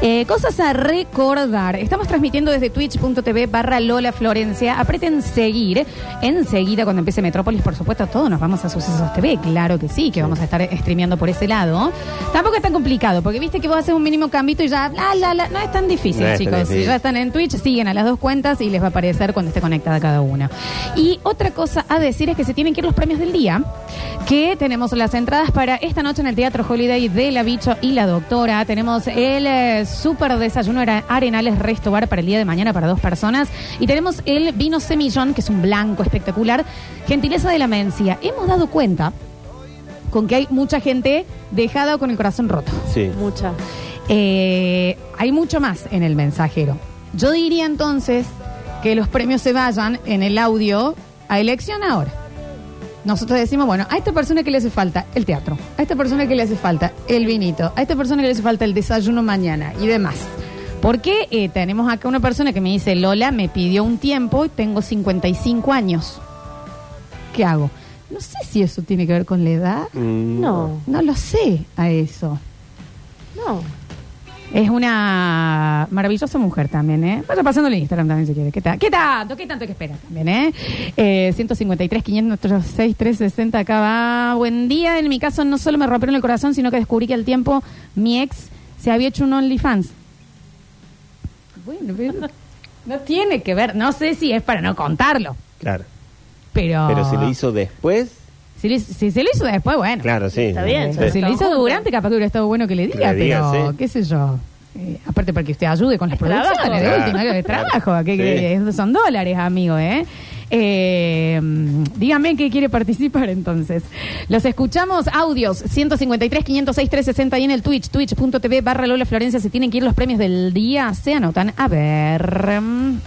Eh, cosas a recordar. Estamos transmitiendo desde twitch.tv barra Lola Florencia. Apreten seguir. Enseguida, cuando empiece Metrópolis, por supuesto, todos nos vamos a Sucesos TV. Claro que sí, que vamos a estar streameando por ese lado. Tampoco es tan complicado, porque viste que vos haces un mínimo cambito y ya, la, la, la. No es tan difícil, No chicos. Si ya están en Twitch, siguen a las dos cuentas y les va a aparecer cuando esté conectada cada una. Y otra cosa a decir es que se tienen que ir los premios del día, que tenemos las entradas para esta noche en el Teatro Holiday de La Bicho y la Doctora. Tenemos el eh, super desayuno Arenales Resto Bar para el día de mañana para dos personas. Y tenemos el vino Semillón, que es un blanco espectacular. Gentileza de la Mencia. Hemos dado cuenta con que hay mucha gente dejada o con el corazón roto. Sí. Mucha. Eh, hay mucho más en el mensajero. Yo diría entonces que los premios se vayan en el audio a elección ahora. Nosotros decimos, bueno, a esta persona que le hace falta el teatro, a esta persona que le hace falta el vinito, a esta persona que le hace falta el desayuno mañana y demás. Porque eh, tenemos acá una persona que me dice, Lola, me pidió un tiempo y tengo 55 años. ¿Qué hago? No sé si eso tiene que ver con la edad. Mm, No, No lo sé a eso. no. Es una maravillosa mujer también, ¿eh? Vaya pasando el Instagram también si quiere. ¿Qué, ta- ¿Qué tanto? ¿Qué tanto hay que esperar también, eh? eh 153, 506, 360, acá va. Buen día. En mi caso no solo me rompieron el corazón, sino que descubrí que al tiempo mi ex se había hecho un OnlyFans. Bueno, pero no tiene que ver. No sé si es para no contarlo, Claro. pero... Pero si lo hizo después, Si, le- si se lo hizo después, bueno. claro, sí. Está bien, Sí. Si lo hizo durante, capaz que hubiera estado bueno que le diga, le diga, pero sí. qué sé yo. Eh, aparte para que usted ayude con las Es trabajo. producciones, de Claro, última, es trabajo, que, que- Sí. esos son dólares, amigo, ¿eh? Eh, dígame que quiere participar entonces. Los escuchamos, audios 153, 506, 360 y en el Twitch, twitch.tv barra Lola Florencia, se tienen que ir los premios del día, se anotan. A ver, mm,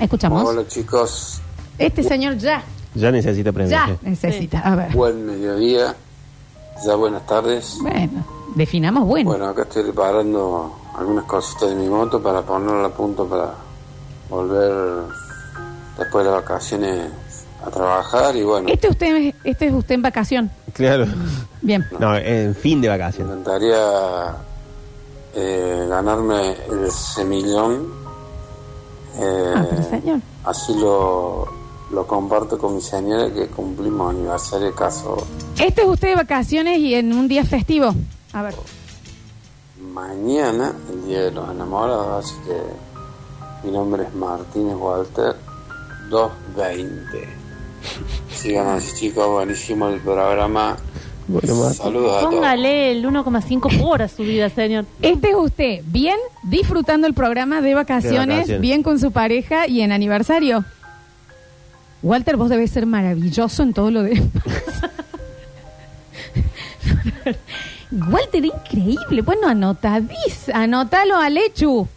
escuchamos. Hola chicos, Este señor ya, Ya necesita premio. ya sí. necesita. A ver, buen mediodía, ya buenas tardes. bueno, definamos bueno. Bueno, acá estoy reparando algunas cositas de mi moto para ponerla a punto para volver después de las vacaciones a trabajar y bueno, Este usted, este es usted en vacación. Claro. Bien. No, en fin de me vacaciones. encantaría eh, ganarme el semillón. eh, Ah, pero señor. así lo, lo comparto con mi señora que cumplimos aniversario de caso Este es usted de vacaciones y en un día festivo. A ver. mañana, el Día de los Enamorados, así que mi nombre es Martínez Walter 220. Sigan así chicos, buenísimo el programa. Bueno. Saludos a todos. Póngale el 1,5 por a su vida, señor. Este es usted bien disfrutando el programa de vacaciones, De vacaciones. bien con su pareja y en aniversario. Walter, vos debes ser maravilloso en todo lo demás. Walter, increíble. Bueno, anotadís, anótalo a Lechu.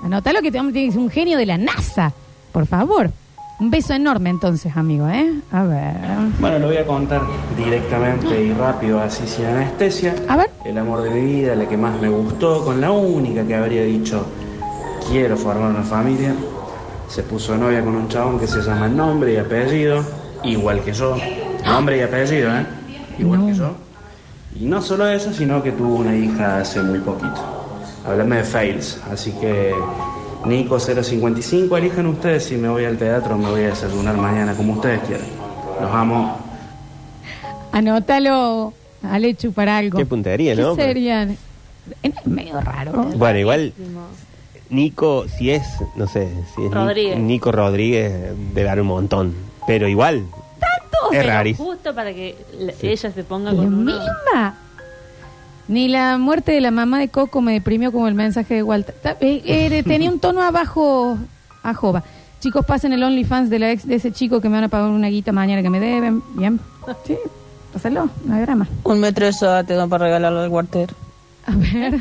Anótalo que te tiene que ser un genio de la NASA. Por favor. Un beso enorme entonces, amigo, ¿eh? A ver. Bueno, lo voy a contar directamente y rápido, así sin anestesia. A ver. El amor de mi vida, la que más me gustó, con la única que habría dicho, quiero formar una familia. Se puso de novia con un chabón que se llama nombre y apellido, igual que yo. Nombre y apellido, ¿eh? Igual que yo. Y no solo eso, sino que tuvo una hija hace muy poquito. Háblame de fails, así que Nico 055, elijan ustedes si me voy al teatro o me voy a desayunar mañana, como ustedes quieran. Los amo. Anótalo a Lechu para algo. Qué puntería, ¿Qué ¿no? serían? Es medio raro. Bueno, igual Nico, si es, no sé, si es Rodríguez. Nico Rodríguez, debe dar un montón. Pero igual, es Pero rarísimo. Justo para que la- Sí. ella se ponga La con uno. misma. Ni la muerte de la mamá de Coco me deprimió como el mensaje de Walter. Ta- eh, eh, tenía un tono abajo a Jova. Chicos, pasen el OnlyFans de la ex de ese chico que me van a pagar una guita mañana que me deben. Bien. Sí, pásalo, no hay drama. Un metro de soda te doy para regalarlo al cuartero. A ver.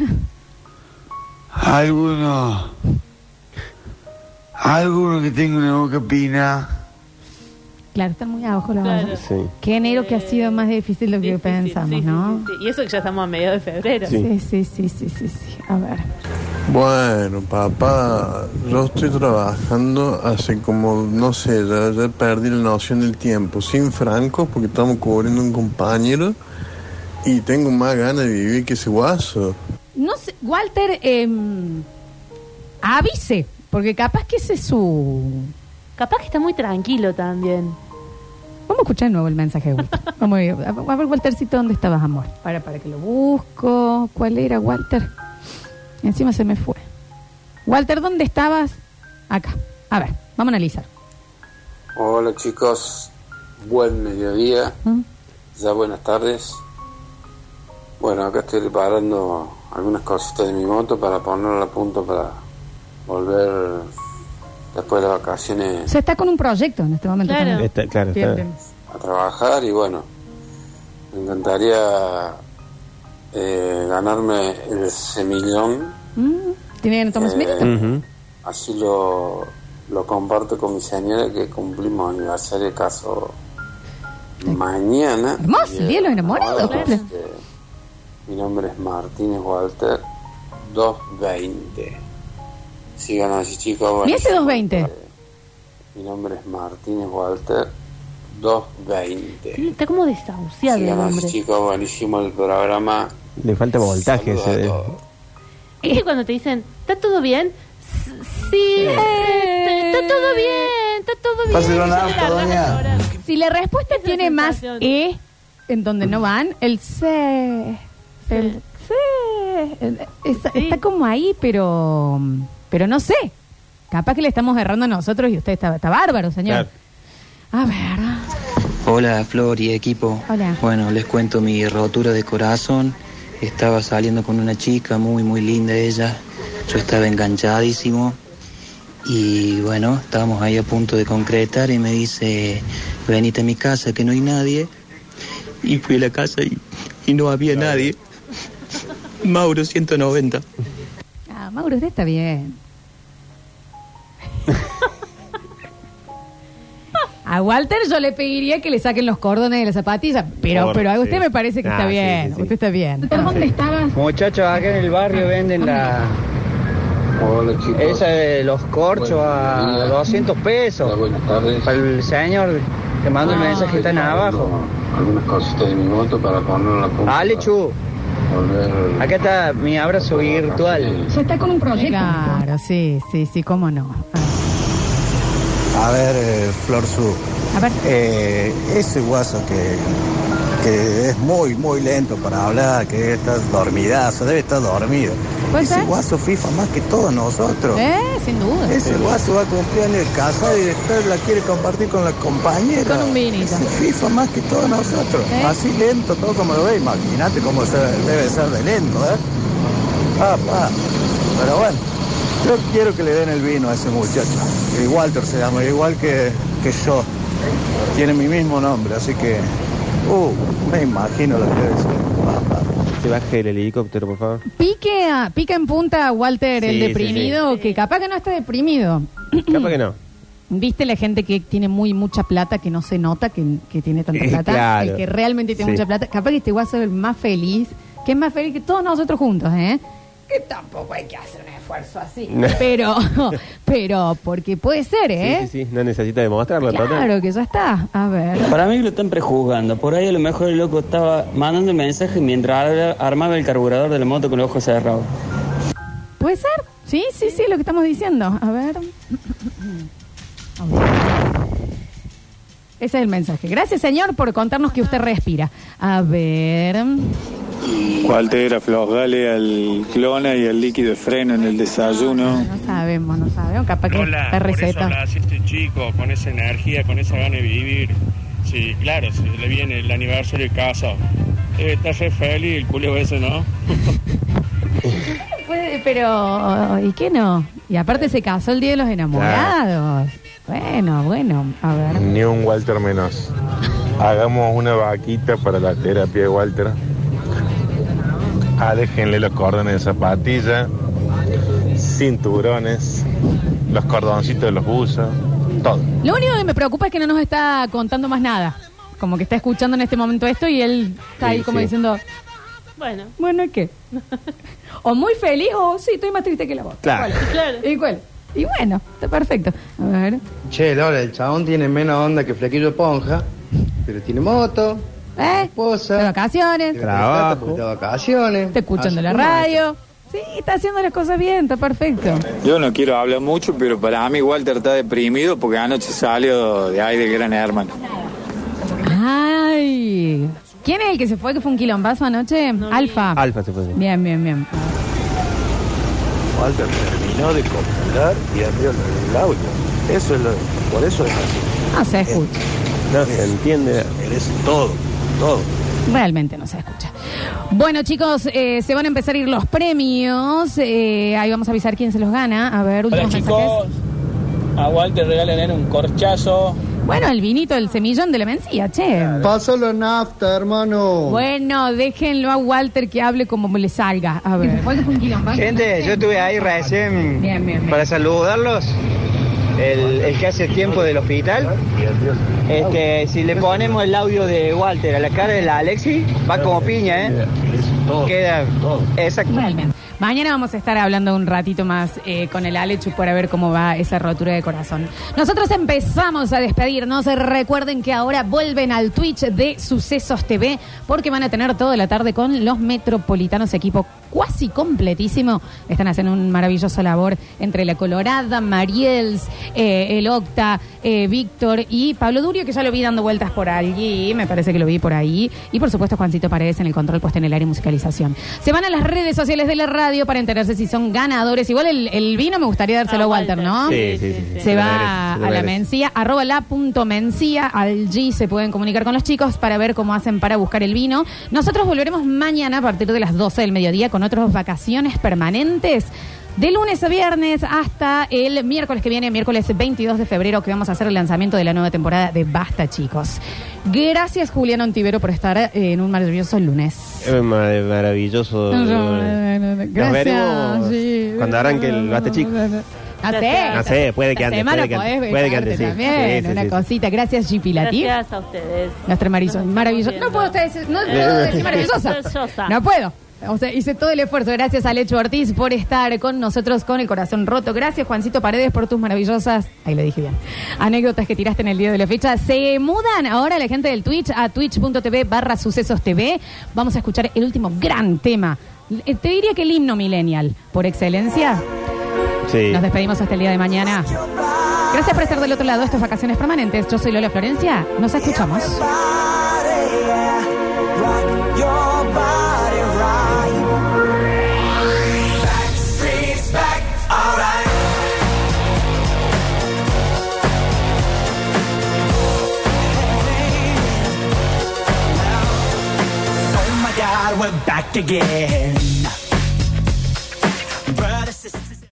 Alguno. Alguno que tenga una boca pina. Claro, están muy abajo la Claro. Sí. Qué enero que ha sido más difícil de lo que Difícil, pensamos, sí, sí, ¿no? sí, sí. Y eso que ya estamos a mediados de febrero. Sí. Sí, sí, sí, sí, sí, sí. A ver. Bueno, papá, yo estoy trabajando hace como, no sé, ya, ya perdí la noción del tiempo, sin francos, porque estamos cubriendo un compañero y tengo más ganas de vivir que ese guaso. Walter, eh, avise, porque capaz que ese es su... Capaz que está muy tranquilo también. Vamos a escuchar de nuevo el mensaje de Walter. Vamos a, ver, a ver, Waltercito, ¿dónde estabas, amor? Para, para que lo busco. ¿Cuál era, Walter? Encima se me fue. Walter, ¿dónde estabas? Acá. A ver, vamos a analizar. Hola chicos, buen mediodía, ¿Mm? ya buenas tardes. Bueno, acá estoy reparando algunas cositas de mi moto para ponerla a punto para volver después de las vacaciones Se está con un proyecto en este momento. Claro. también. Está- claro, Bien, está- bien. a trabajar y bueno, me encantaría eh, ganarme el semillón, Mm, ¿Tiene que tomar Eh, así lo, lo comparto con mi señora que cumplimos aniversario de caso mañana. Hermoso, día de los eh, enamorados, este, mi nombre es Martínez Walter, 220. Sigan así chicos. Mira ese buenísimo. 220. Eh, Mi nombre es Martínez Walter, 220. Está como desahuciado el Sigan así chicos, buenísimo el programa. Le falta voltaje Saludos ese. todos. ¿Viste cuando te dicen, ¿está todo bien? Sí, este, está todo bien, está todo bien. Si la respuesta tiene más. E en donde no van, el C. El Sí. está como ahí, pero. Pero no sé. Capaz que le estamos errando a nosotros y usted está, está bárbaro, señor. A ver. Hola Flor y equipo. Hola. Bueno, les cuento mi rotura de corazón. Estaba saliendo con una chica muy muy linda ella. Yo estaba enganchadísimo. Y bueno, estábamos ahí a punto de concretar y me dice, venite a mi casa que no hay nadie. Y fui a la casa y, y no había nadie. Mauro 190. Ah, Mauro, usted está bien. A Walter yo le pediría que le saquen los cordones de las zapatillas, pero, Por- pero a usted sí. me parece que Ah, está sí, bien. sí, sí. Usted está bien. ¿Dónde estabas? Muchachos, acá en el barrio venden la Hola chicos. esa de los corchos a Buenos días. 200 Hola, pesos. buenas tardes. Para el señor que manda el Ah. mensaje están abajo. Algunas cositas de mi moto para ponerla a punto. Ale, Chu. Acá está mi abrazo virtual. Se está con un proyecto. Claro, sí, sí, sí, cómo no. A ver, eh, Flor Su, A ver. eh, ese guaso que, que es muy, muy lento para hablar, que está dormidazo, debe estar dormido. ¿Puede ese ser? guaso FIFA más que todos nosotros. Eh, sin duda. Ese guaso va a cumplir años de casa y después la quiere compartir con la compañera. Con un vinito. Ese FIFA más que todos nosotros. ¿Eh? Así lento, todo como lo ve. Imagínate cómo se- debe ser de lento, ¿eh? Ah, pa. Pero bueno, yo quiero que le den el vino a ese muchacho. Y Walter se llama, igual que, que yo. Tiene mi mismo nombre, así que... Uh, me imagino lo que debe ser. Se baje el helicóptero, por favor. Pique, a- pica en punta a Walter, el Sí, deprimido, sí. que capaz que no está deprimido. Capaz que no. ¿Viste la gente que tiene muy mucha plata que no se nota que, que tiene tanta Eh, plata? claro. El que realmente tiene Sí. mucha plata. Capaz que este guaso es el más feliz, que es más feliz que todos nosotros juntos, ¿eh? Que tampoco hay que hacer esfuerzo así. Pero, pero, porque puede ser, ¿eh? Sí, sí, sí. No necesita demostrarlo, total. Claro que ya está. A ver. Para mí lo están prejuzgando. Por ahí a lo mejor el loco estaba mandando el mensaje mientras ar- armaba el carburador de la moto con los ojos cerrados. ¿Puede ser? Sí, sí, sí, lo que estamos diciendo. A ver. Ese es el mensaje. Gracias, señor, por contarnos que usted respira. A ver. Walter, aflojale al clona y al líquido de freno en el desayuno. No sabemos, no sabemos. Capaz que por eso receta. habla así este chico, con esa energía, con esa gana de vivir. Sí, claro, si le viene el aniversario de casa. Debe estar re feliz el culio ese, ¿no? Pero, ¿y qué no? Y aparte se casó el día de los enamorados. Bueno, bueno, a ver. Ni un Walter menos. Hagamos una vaquita para la terapia de Walter. Aléjenle los cordones de zapatilla, cinturones, los cordoncitos de los buzos, todo. Lo único que me preocupa es que no nos está contando más nada. Como que está escuchando en este momento esto y él está ahí Sí, como sí. diciendo, Bueno, bueno, ¿y qué? o muy feliz o sí, estoy más triste que la voz. Claro. claro. ¿Y cuál? Y bueno, está perfecto. A ver. Che, Lola, el chabón tiene menos onda que Flequillo Ponja, pero tiene moto, ¿Eh? esposa, De vacaciones, está de vacaciones. está escuchando la radio. Sí, está haciendo las cosas bien, está perfecto. Yo no quiero hablar mucho, pero para mí Walter está deprimido porque anoche salió de ahí de Gran Hermano. Ay. ¿Quién es el que se fue, que fue un quilombazo anoche? Alfa. Alfa se fue. Bien, bien, bien. Walter terminó de copular y abrió el audio. Eso es lo, por eso es así. No se escucha. No se entiende. Merece todo, todo. Realmente no se escucha. Bueno, chicos, eh, se van a empezar a ir los premios. Eh, ahí vamos a avisar quién se los gana. A ver, Hola últimos chicos, mensajes. a Walter regalen un corchazo. Bueno, el vinito del semillón de la mencía, che. Pásalo en nafta, hermano. Bueno, déjenlo a Walter que hable como le salga. A ver. Gente, yo estuve ahí recién Bien, bien, bien. para saludarlos. El, el que hace tiempo del hospital. Este, si le ponemos el audio de Walter a la cara de la Alexi, va como piña, ¿eh? Queda exacto. Mañana vamos a estar hablando un ratito más eh, con el Alechu para ver cómo va esa rotura de corazón. Nosotros empezamos a despedirnos. Recuerden que ahora vuelven al Twitch de Sucesos TV porque van a tener toda la tarde con los metropolitanos, equipo cuasi completísimo. Están haciendo un maravilloso labor entre la Colorada, Mariels, eh, el Octa, eh, Víctor y Pablo Durio, que ya lo vi dando vueltas por allí, me parece que lo vi por ahí. Y por supuesto Juancito Paredes en el control puesto en el área y musicalización. Se van a las redes sociales de la radio para enterarse si son ganadores. Igual el, el vino me gustaría dárselo a Walter, ¿no? Sí, sí, sí, sí. Se va a la mencía, arroba la punto mencía, al G se pueden comunicar con los chicos para ver cómo hacen para buscar el vino. Nosotros volveremos mañana a partir de las 12 del mediodía con otras vacaciones permanentes. De lunes a viernes hasta el miércoles que viene, miércoles 22 de febrero, que vamos a hacer el lanzamiento de la nueva temporada de Basta, chicos. Gracias, Julián Ontivero, por estar eh, en un maravilloso lunes. Es mar- maravilloso. Nos Gracias. veremos sí. cuando arranque el Basta Chico. No sé. No sé, puede que antes, puede que podés antes, puede que antes, sí. también, Sí, sí, una cosita. Gracias, G. Pilati. Gracias a ustedes. Nuestra maravillosa. No puedo ustedes, no puedo decir. Maravillosa. No puedo. O sea, hice todo el esfuerzo. Gracias a Lecho Ortiz por estar con nosotros con el corazón roto. Gracias, Juancito Paredes, por tus maravillosas, ahí lo dije bien, anécdotas que tiraste en el día de la fecha. Se mudan ahora la gente del Twitch a twitch.tv barra sucesos TV. Vamos a escuchar el último gran tema. Eh, Te diría que el himno millennial, por excelencia. Sí. Nos despedimos hasta el día de mañana. Gracias por estar del otro lado. Estas vacaciones permanentes. Yo soy Lola Florencia. Nos escuchamos. We're back again.